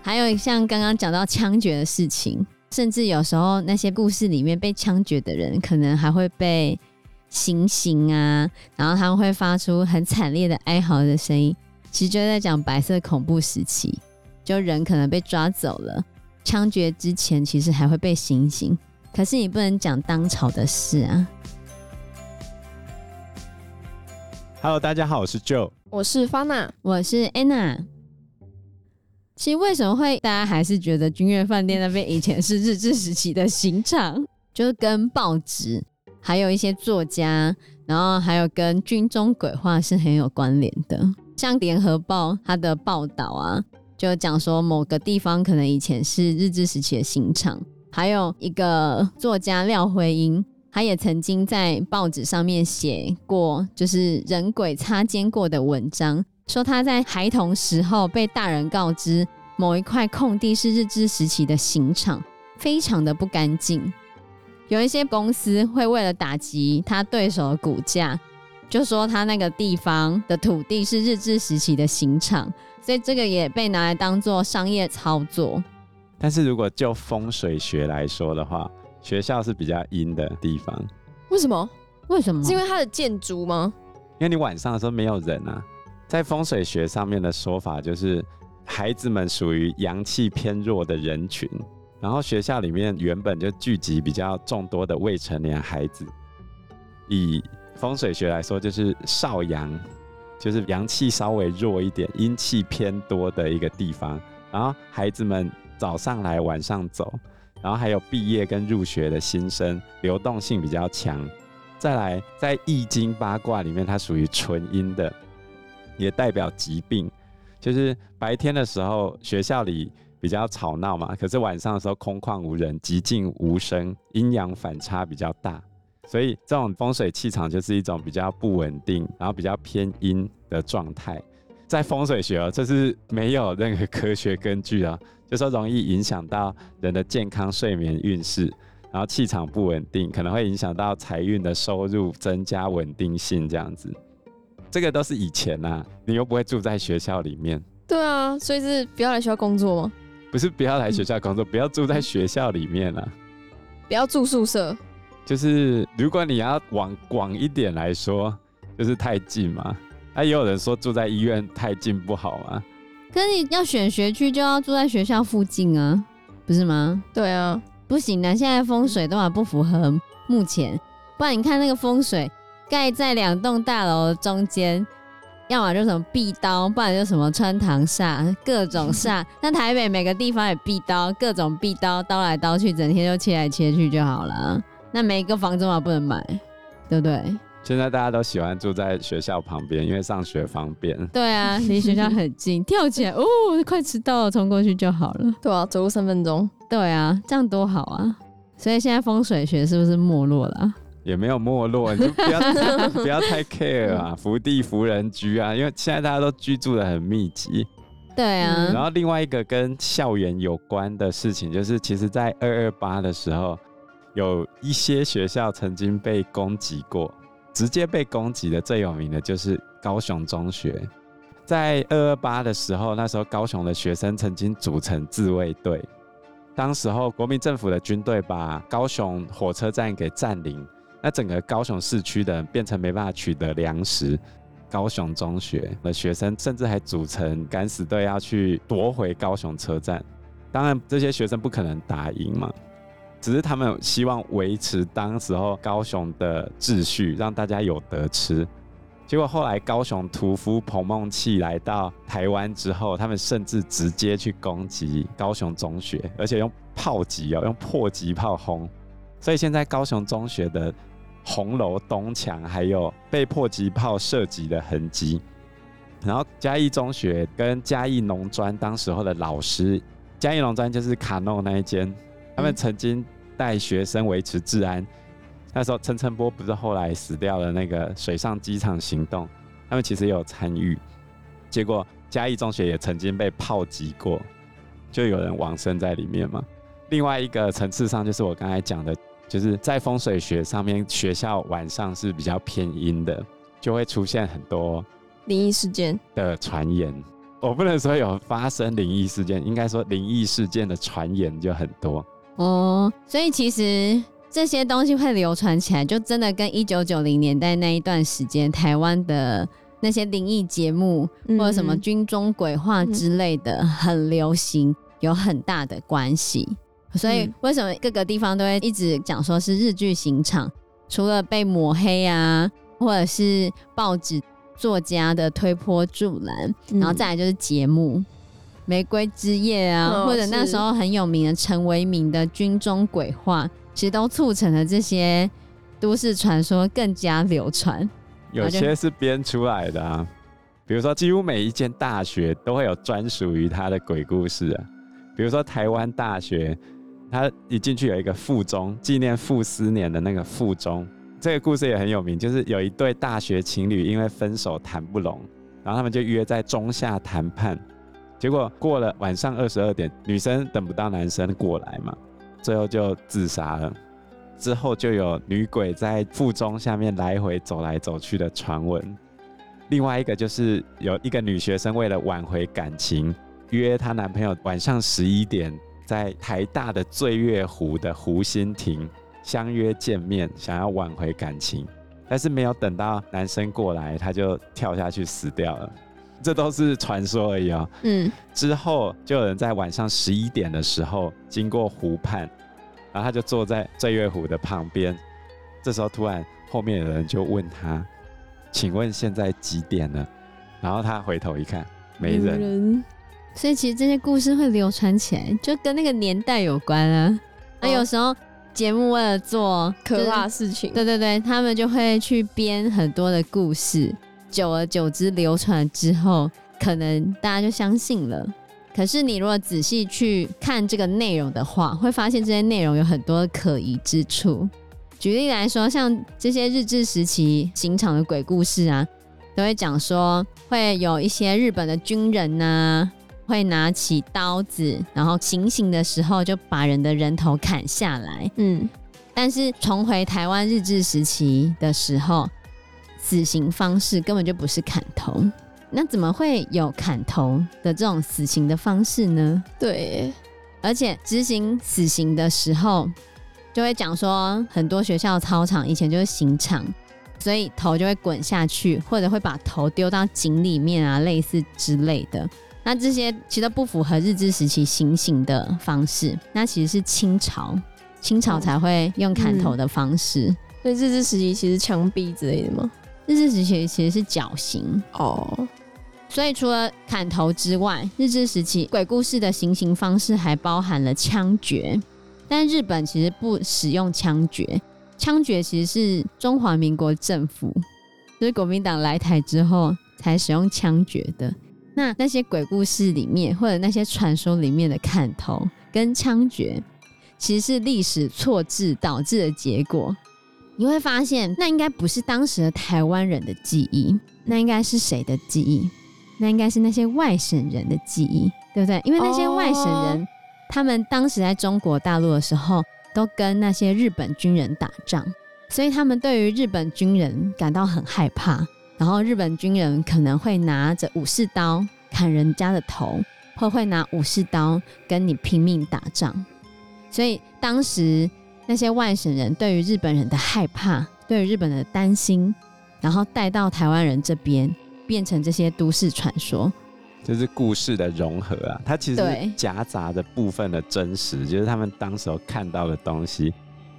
还有像刚刚讲到枪决的事情，甚至有时候那些故事里面被枪决的人，可能还会被行刑啊，然后他们会发出很惨烈的哀嚎的声音。其实就在讲白色恐怖时期，就人可能被抓走了，枪决之前其实还会被行刑。可是你不能讲当朝的事啊。Hello，大家好，我是 Joe，我是 Fana，我是 Anna。其实为什么会大家还是觉得君悦饭店那边以前是日治时期的刑场？就是跟报纸，还有一些作家，然后还有跟军中鬼话是很有关联的。像联合报它的报道啊，就讲说某个地方可能以前是日治时期的刑场。还有一个作家廖辉英，他也曾经在报纸上面写过，就是人鬼擦肩过的文章，说他在孩童时候被大人告知某一块空地是日治时期的刑场，非常的不干净。有一些公司会为了打击他对手的股价，就说他那个地方的土地是日治时期的刑场，所以这个也被拿来当做商业操作。但是如果就风水学来说的话，学校是比较阴的地方。为什么？为什么？是因为它的建筑吗？因为你晚上的时候没有人啊。在风水学上面的说法就是，孩子们属于阳气偏弱的人群，然后学校里面原本就聚集比较众多的未成年孩子。以风水学来说，就是少阳，就是阳气稍微弱一点、阴气偏多的一个地方，然后孩子们。早上来，晚上走，然后还有毕业跟入学的新生，流动性比较强。再来，在易经八卦里面，它属于纯阴的，也代表疾病。就是白天的时候学校里比较吵闹嘛，可是晚上的时候空旷无人，寂静无声，阴阳反差比较大，所以这种风水气场就是一种比较不稳定，然后比较偏阴的状态。在风水学哦，这是没有任何科学根据啊。就说容易影响到人的健康、睡眠、运势，然后气场不稳定，可能会影响到财运的收入增加稳定性这样子。这个都是以前呐、啊，你又不会住在学校里面。对啊，所以是不要来学校工作吗？不是不要来学校工作，嗯、不要住在学校里面啊。不要住宿舍。就是如果你要往广一点来说，就是太近嘛。那、啊、也有人说住在医院太近不好嘛。可是你要选学区，就要住在学校附近啊，不是吗？对啊，不行的，现在风水都还不符合目前。不然你看那个风水，盖在两栋大楼中间，要么就什么壁刀，不然就什么穿堂煞，各种煞。那台北每个地方也壁刀，各种壁刀，刀来刀去，整天就切来切去就好了。那每一个房子嘛不能买，对不对？现在大家都喜欢住在学校旁边，因为上学方便。对啊，离学校很近，跳起来哦，快迟到了，冲过去就好了。对啊，走路三分钟。对啊，这样多好啊！所以现在风水学是不是没落了？也没有没落，你就不要不要太 care 啊，福地福人居啊，因为现在大家都居住的很密集。对啊。然后另外一个跟校园有关的事情，就是其实在二二八的时候，有一些学校曾经被攻击过。直接被攻击的最有名的就是高雄中学，在二二八的时候，那时候高雄的学生曾经组成自卫队，当时候国民政府的军队把高雄火车站给占领，那整个高雄市区的人变成没办法取得粮食，高雄中学的学生甚至还组成敢死队要去夺回高雄车站，当然这些学生不可能打赢嘛。只是他们希望维持当时候高雄的秩序，让大家有得吃。结果后来高雄屠夫彭孟缉来到台湾之后，他们甚至直接去攻击高雄中学，而且用炮击哦，用迫击炮轰。所以现在高雄中学的红楼东墙还有被迫击炮射击的痕迹。然后嘉义中学跟嘉义农专当时候的老师，嘉义农专就是卡诺那一间。他们曾经带学生维持治安，那时候陈诚波不是后来死掉了那个水上机场行动，他们其实也有参与。结果嘉义中学也曾经被炮击过，就有人往生在里面嘛。另外一个层次上，就是我刚才讲的，就是在风水学上面，学校晚上是比较偏阴的，就会出现很多灵异事件的传言。我不能说有发生灵异事件，应该说灵异事件的传言就很多。哦，所以其实这些东西会流传起来，就真的跟一九九零年代那一段时间台湾的那些灵异节目、嗯、或者什么军中鬼话之类的、嗯、很流行，有很大的关系。所以为什么各个地方都会一直讲说是日剧刑场？除了被抹黑啊，或者是报纸作家的推波助澜，嗯、然后再来就是节目《玫瑰之夜》啊，哦、或者那时候很有名的陈为民的军中鬼话，其实都促成了这些都市传说更加流传。有些是编出来的啊，比如说几乎每一间大学都会有专属于他的鬼故事啊，比如说台湾大学。他一进去有一个附中，纪念傅斯年的那个附中，这个故事也很有名，就是有一对大学情侣因为分手谈不拢，然后他们就约在中下谈判，结果过了晚上二十二点，女生等不到男生过来嘛，最后就自杀了。之后就有女鬼在附中下面来回走来走去的传闻。另外一个就是有一个女学生为了挽回感情，约她男朋友晚上十一点。在台大的醉月湖的湖心亭相约见面，想要挽回感情，但是没有等到男生过来，她就跳下去死掉了。这都是传说而已哦。嗯，之后就有人在晚上十一点的时候经过湖畔，然后他就坐在醉月湖的旁边。这时候突然后面有人就问他：“请问现在几点了？”然后他回头一看，没人。人所以其实这些故事会流传起来，就跟那个年代有关啊。那、哦、有时候节目为了做可怕事情，对对对，他们就会去编很多的故事，久而久之流传之后，可能大家就相信了。可是你如果仔细去看这个内容的话，会发现这些内容有很多可疑之处。举例来说，像这些日治时期刑场的鬼故事啊，都会讲说会有一些日本的军人呐、啊。会拿起刀子，然后行刑的时候就把人的人头砍下来。嗯，但是重回台湾日治时期的时候，死刑方式根本就不是砍头。那怎么会有砍头的这种死刑的方式呢？对，而且执行死刑的时候，就会讲说很多学校操场以前就是刑场，所以头就会滚下去，或者会把头丢到井里面啊，类似之类的。那这些其实都不符合日治时期行刑的方式，那其实是清朝，清朝才会用砍头的方式。嗯、所以日治时期其实枪毙之类的吗？日治时期其实是绞刑哦。所以除了砍头之外，日治时期鬼故事的行刑方式还包含了枪决，但日本其实不使用枪决，枪决其实是中华民国政府，就是国民党来台之后才使用枪决的。那那些鬼故事里面，或者那些传说里面的砍头跟枪决，其实是历史错置导致的结果。你会发现，那应该不是当时的台湾人的记忆，那应该是谁的记忆？那应该是那些外省人的记忆，对不对？因为那些外省人，oh. 他们当时在中国大陆的时候，都跟那些日本军人打仗，所以他们对于日本军人感到很害怕。然后日本军人可能会拿着武士刀砍人家的头，或会拿武士刀跟你拼命打仗。所以当时那些外省人对于日本人的害怕，对于日本人的担心，然后带到台湾人这边，变成这些都市传说。就是故事的融合啊，它其实夹杂着部分的真实，就是他们当时候看到的东西，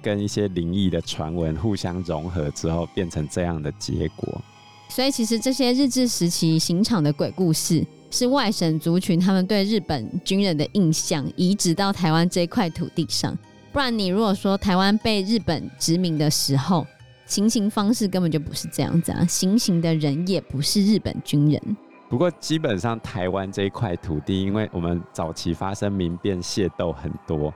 跟一些灵异的传闻互相融合之后，变成这样的结果。所以，其实这些日治时期刑场的鬼故事，是外省族群他们对日本军人的印象移植到台湾这块土地上。不然，你如果说台湾被日本殖民的时候，行刑方式根本就不是这样子啊，行刑的人也不是日本军人。不过，基本上台湾这一块土地，因为我们早期发生民变械斗很多，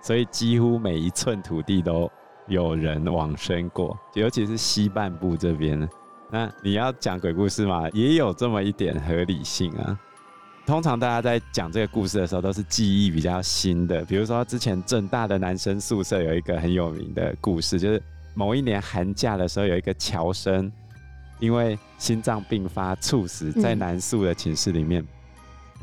所以几乎每一寸土地都有人往生过，尤其是西半部这边。那你要讲鬼故事嘛，也有这么一点合理性啊。通常大家在讲这个故事的时候，都是记忆比较新的。比如说之前正大的男生宿舍有一个很有名的故事，就是某一年寒假的时候，有一个侨生因为心脏病发猝死在男宿的寝室里面。嗯、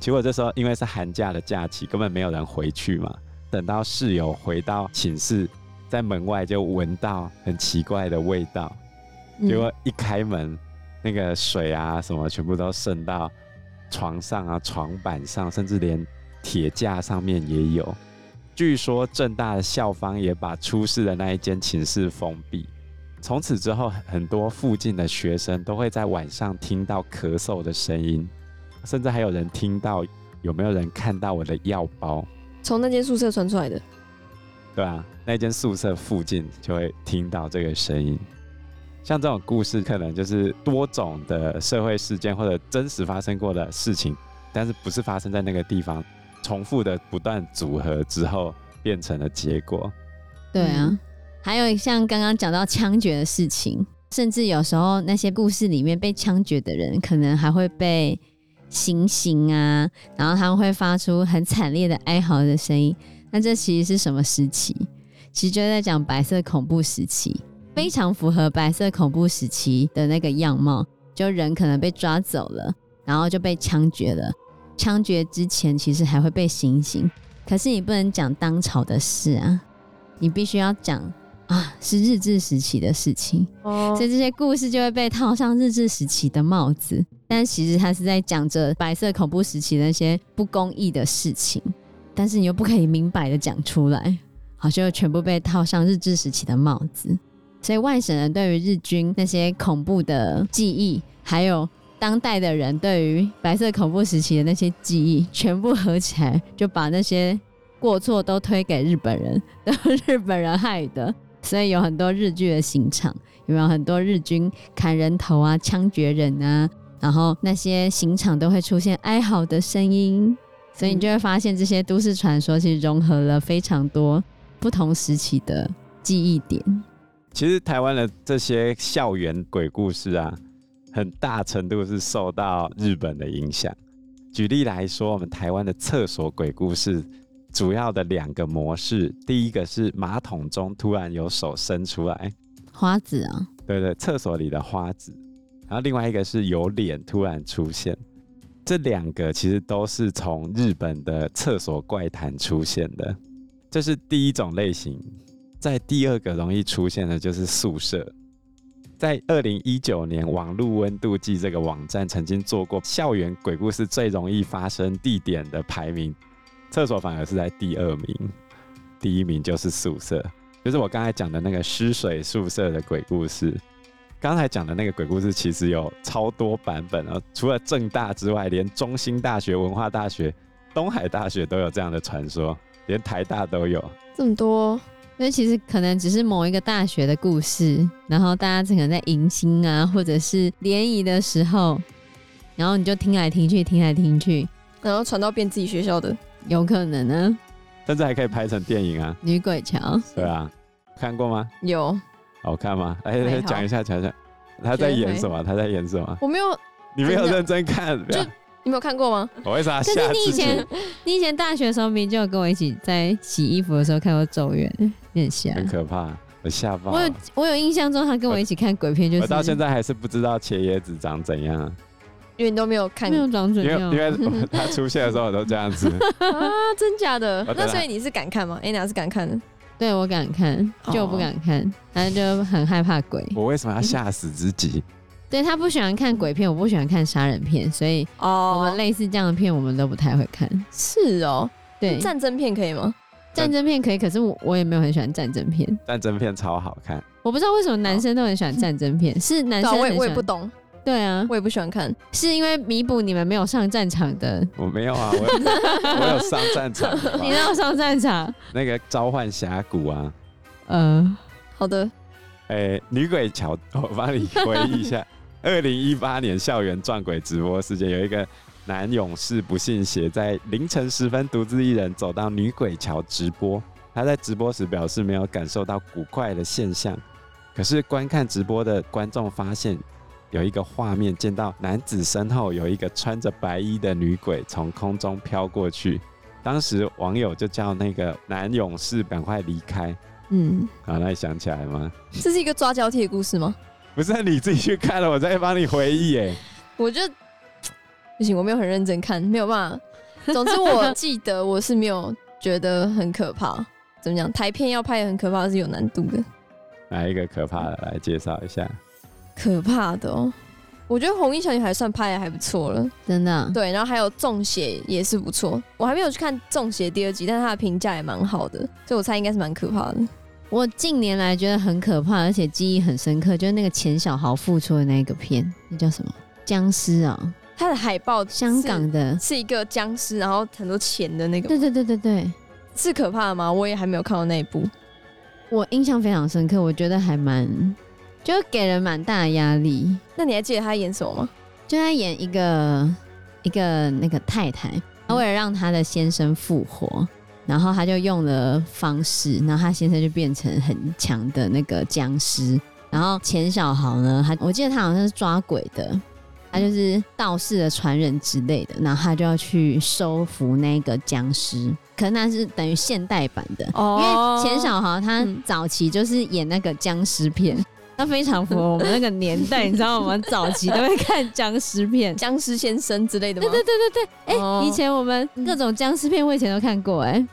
结果这时候因为是寒假的假期，根本没有人回去嘛。等到室友回到寝室，在门外就闻到很奇怪的味道，嗯、结果一开门，那个水啊什么全部都渗到床上啊、床板上，甚至连铁架上面也有。据说正大的校方也把出事的那一间寝室封闭。从此之后，很多附近的学生都会在晚上听到咳嗽的声音，甚至还有人听到有没有人看到我的药包。从那间宿舍传出来的，对啊，那间宿舍附近就会听到这个声音。像这种故事，可能就是多种的社会事件或者真实发生过的事情，但是不是发生在那个地方，重复的不断组合之后变成了结果。对啊，还有像刚刚讲到枪决的事情，甚至有时候那些故事里面被枪决的人，可能还会被。行刑啊，然后他们会发出很惨烈的哀嚎的声音。那这其实是什么时期？其实就在讲白色恐怖时期，非常符合白色恐怖时期的那个样貌。就人可能被抓走了，然后就被枪决了。枪决之前其实还会被行刑，可是你不能讲当朝的事啊，你必须要讲。啊，是日治时期的事情，哦，所以这些故事就会被套上日治时期的帽子。但其实他是在讲着白色恐怖时期的那些不公义的事情，但是你又不可以明摆的讲出来，好，就全部被套上日治时期的帽子。所以外省人对于日军那些恐怖的记忆，还有当代的人对于白色恐怖时期的那些记忆，全部合起来，就把那些过错都推给日本人，都是日本人害的。所以有很多日剧的刑场，有没有很多日军砍人头啊、枪决人啊？然后那些刑场都会出现哀嚎的声音，所以你就会发现这些都市传说其实融合了非常多不同时期的记忆点。其实台湾的这些校园鬼故事啊，很大程度是受到日本的影响。举例来说，我们台湾的厕所鬼故事。主要的两个模式，第一个是马桶中突然有手伸出来，花子啊，对对，厕所里的花子。然后另外一个是有脸突然出现，这两个其实都是从日本的厕所怪谈出现的，这是第一种类型。在第二个容易出现的就是宿舍，在二零一九年网络温度计这个网站曾经做过校园鬼故事最容易发生地点的排名。厕所反而是在第二名，第一名就是宿舍，就是我刚才讲的那个湿水宿舍的鬼故事。刚才讲的那个鬼故事其实有超多版本啊，除了正大之外，连中兴大学、文化大学、东海大学都有这样的传说，连台大都有。这么多，因为其实可能只是某一个大学的故事，然后大家可能在迎新啊，或者是联谊的时候，然后你就听来听去，听来听去，然后传到变自己学校的。有可能呢，甚至还可以拍成电影啊！女鬼桥，对啊，看过吗？有，好看吗？来来讲一下，讲一下，他在演什么？他在演什么？我没有，你没有认真看，就你没有看过吗？我为啥？可是你以前，你以前大学的时候，明明就有跟我一起在洗衣服的时候看过《咒怨》，有点像，很可怕，我吓爆。我有，我有印象中他跟我一起看鬼片，就是我到现在还是不知道茄椰子长怎样。因为你都没有看，没有长嘴，因为因为他出现的时候我都这样子啊，真假的？那所以你是敢看吗？Anna 是敢看的，对我敢看，就我不敢看，他就很害怕鬼。我为什么要吓死自己？对，他不喜欢看鬼片，我不喜欢看杀人片，所以哦，我们类似这样的片我们都不太会看。是哦，对，战争片可以吗？战争片可以，可是我我也没有很喜欢战争片。战争片超好看，我不知道为什么男生都很喜欢战争片，是男生，我也我也不懂。对啊，我也不喜欢看，是因为弥补你们没有上战场的。我没有啊，我有，我有上战场。你没有上战场？那个召唤峡谷啊。嗯、呃，好的。哎、欸，女鬼桥，我帮你回忆一下。二零一八年校园撞鬼直播事件，有一个男勇士不信邪，在凌晨时分独自一人走到女鬼桥直播。他在直播时表示没有感受到古怪的现象，可是观看直播的观众发现。有一个画面，见到男子身后有一个穿着白衣的女鬼从空中飘过去。当时网友就叫那个男勇士赶快离开。嗯，好，那你想起来吗？这是一个抓交替的故事吗？不是你自己去看了，我再帮你回忆哎。我就不行，我没有很认真看，没有办法。总之我记得我是没有觉得很可怕。怎么讲？台片要拍得很可怕是有难度的。哪一个可怕的来介绍一下？可怕的哦，我觉得《红衣小女孩》算拍的还不错了，真的啊。对，然后还有《中邪》也是不错。我还没有去看《中邪》第二集，但是它的评价也蛮好的，所以我猜应该是蛮可怕的。我近年来觉得很可怕，而且记忆很深刻，就是那个钱小豪复出的那个片，那叫什么？僵尸啊！它的海报，香港的，是一个僵尸，然后很多钱的那个。对对对对对，是可怕的吗？我也还没有看到那一部，我印象非常深刻，我觉得还蛮，就给人蛮大的压力。那你还记得他演什么吗？就他演一个一个那个太太，他为了让他的先生复活。然后他就用了方式，然后他先生就变成很强的那个僵尸。然后钱小豪呢，他我记得他好像是抓鬼的，他就是道士的传人之类的。然后他就要去收服那个僵尸，可能那是等于现代版的，哦、因为钱小豪他早期就是演那个僵尸片。嗯那非常符合 我们那个年代，你知道，我们早期都会看僵尸片，僵尸先生之类的吗？对对对对对，哎、欸，以前我们各种僵尸片，我以前都看过、欸，哎，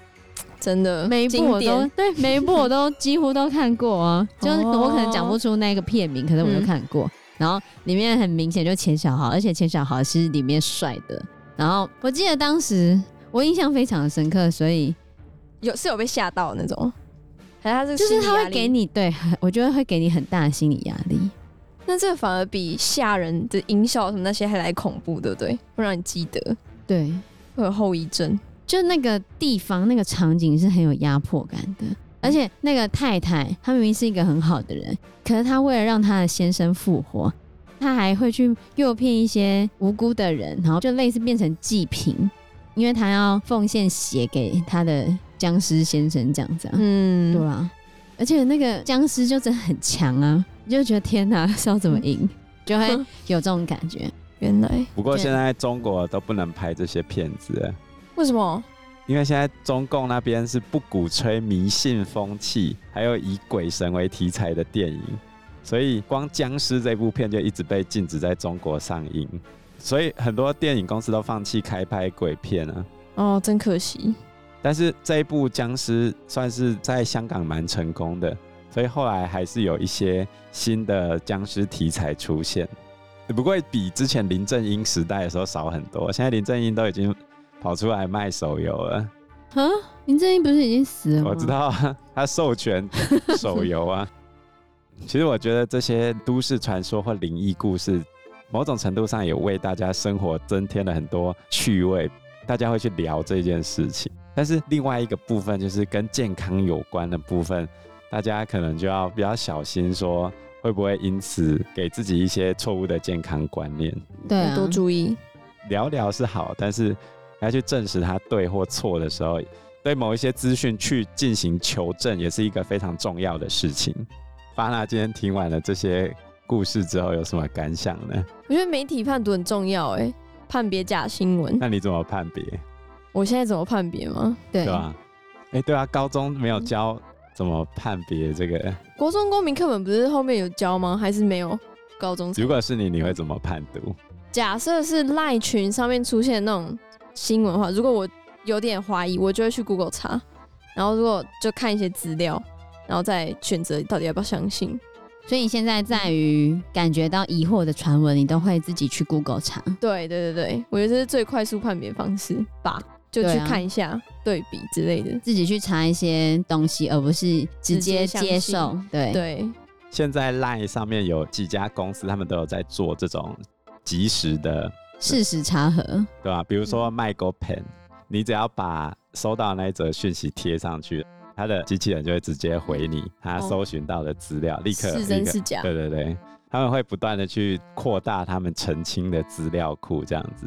真的，每一部我都对，每一部我都几乎都看过啊。就是我可能讲不出那个片名，可是我都看过。然后里面很明显就钱小豪，而且钱小豪是里面帅的。然后我记得当时我印象非常的深刻，所以有是有被吓到的那种。他是就是他会给你，对，我觉得会给你很大的心理压力。那这个反而比吓人的音效什么那些还来恐怖，对不对？会让你记得，对，会有后遗症。就那个地方那个场景是很有压迫感的，而且那个太太她明明是一个很好的人，可是她为了让她的先生复活，她还会去诱骗一些无辜的人，然后就类似变成祭品，因为她要奉献血给她的。僵尸先生这样子啊，嗯，对啊，而且那个僵尸就真的很强啊，你就觉得天哪，是要怎么赢，嗯、就会有这种感觉。原来，不过现在中国都不能拍这些片子，为什么？因为现在中共那边是不鼓吹迷信风气，还有以鬼神为题材的电影，所以光僵尸这部片就一直被禁止在中国上映，所以很多电影公司都放弃开拍鬼片了。哦，真可惜。但是这一部僵尸算是在香港蛮成功的，所以后来还是有一些新的僵尸题材出现，不过比之前林正英时代的时候少很多。现在林正英都已经跑出来卖手游了。啊，林正英不是已经死了吗？我知道啊，他授权手游啊。其实我觉得这些都市传说或灵异故事，某种程度上也为大家生活增添了很多趣味，大家会去聊这件事情。但是另外一个部分就是跟健康有关的部分，大家可能就要比较小心，说会不会因此给自己一些错误的健康观念？对啊，多注意。聊聊是好，但是要去证实它对或错的时候，对某一些资讯去进行求证，也是一个非常重要的事情。巴娜今天听完了这些故事之后，有什么感想呢？我觉得媒体判读很重要，哎，判别假新闻。那你怎么判别？我现在怎么判别吗？对，对吧？哎、欸，对啊，高中没有教怎么判别这个、嗯。国中公民课本不是后面有教吗？还是没有？高中如果是你，你会怎么判读？假设是赖群上面出现那种新闻的话，如果我有点怀疑，我就会去 Google 查，然后如果就看一些资料，然后再选择到底要不要相信。所以你现在在于感觉到疑惑的传闻，你都会自己去 Google 查。对对对对，我觉得这是最快速判别方式吧。就去看一下对比之类的，自己去查一些东西，而不是直接接受。对对。现在 LINE 上面有几家公司，他们都有在做这种即时的事实查核，对吧？比如说 MyGoPen，你只要把收到那一则讯息贴上去，他的机器人就会直接回你他搜寻到的资料，立刻是真是假？对对对，他们会不断的去扩大他们澄清的资料库，这样子。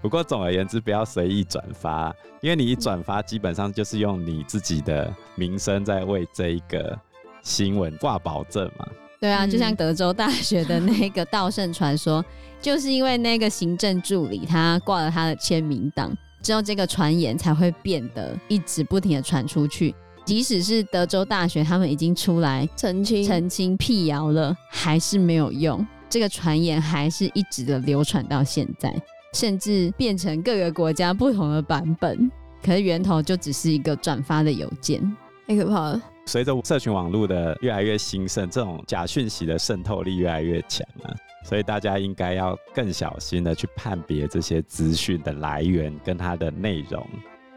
不过总而言之，不要随意转发，因为你一转发，基本上就是用你自己的名声在为这一个新闻挂保证嘛。对啊，就像德州大学的那个稻盛传说，就是因为那个行政助理他挂了他的签名档，之后这个传言才会变得一直不停的传出去。即使是德州大学，他们已经出来澄清澄清辟谣了，还是没有用。这个传言还是一直的流传到现在，甚至变成各个国家不同的版本。可是源头就只是一个转发的邮件，太可怕了。随着社群网络的越来越兴盛，这种假讯息的渗透力越来越强啊，所以大家应该要更小心的去判别这些资讯的来源跟它的内容，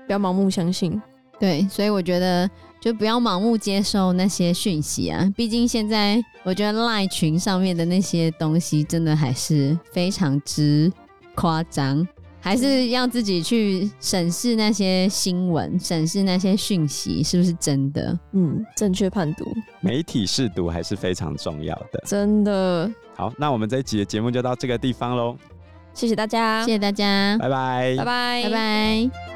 不要盲目相信。对，所以我觉得就不要盲目接受那些讯息啊！毕竟现在我觉得 LINE 群上面的那些东西真的还是非常之夸张，还是要自己去审视那些新闻，审视那些讯息是不是真的。嗯，正确判读，媒体试读还是非常重要的。真的。好，那我们这一集的节目就到这个地方喽，谢谢大家，谢谢大家，拜拜，拜拜，拜拜。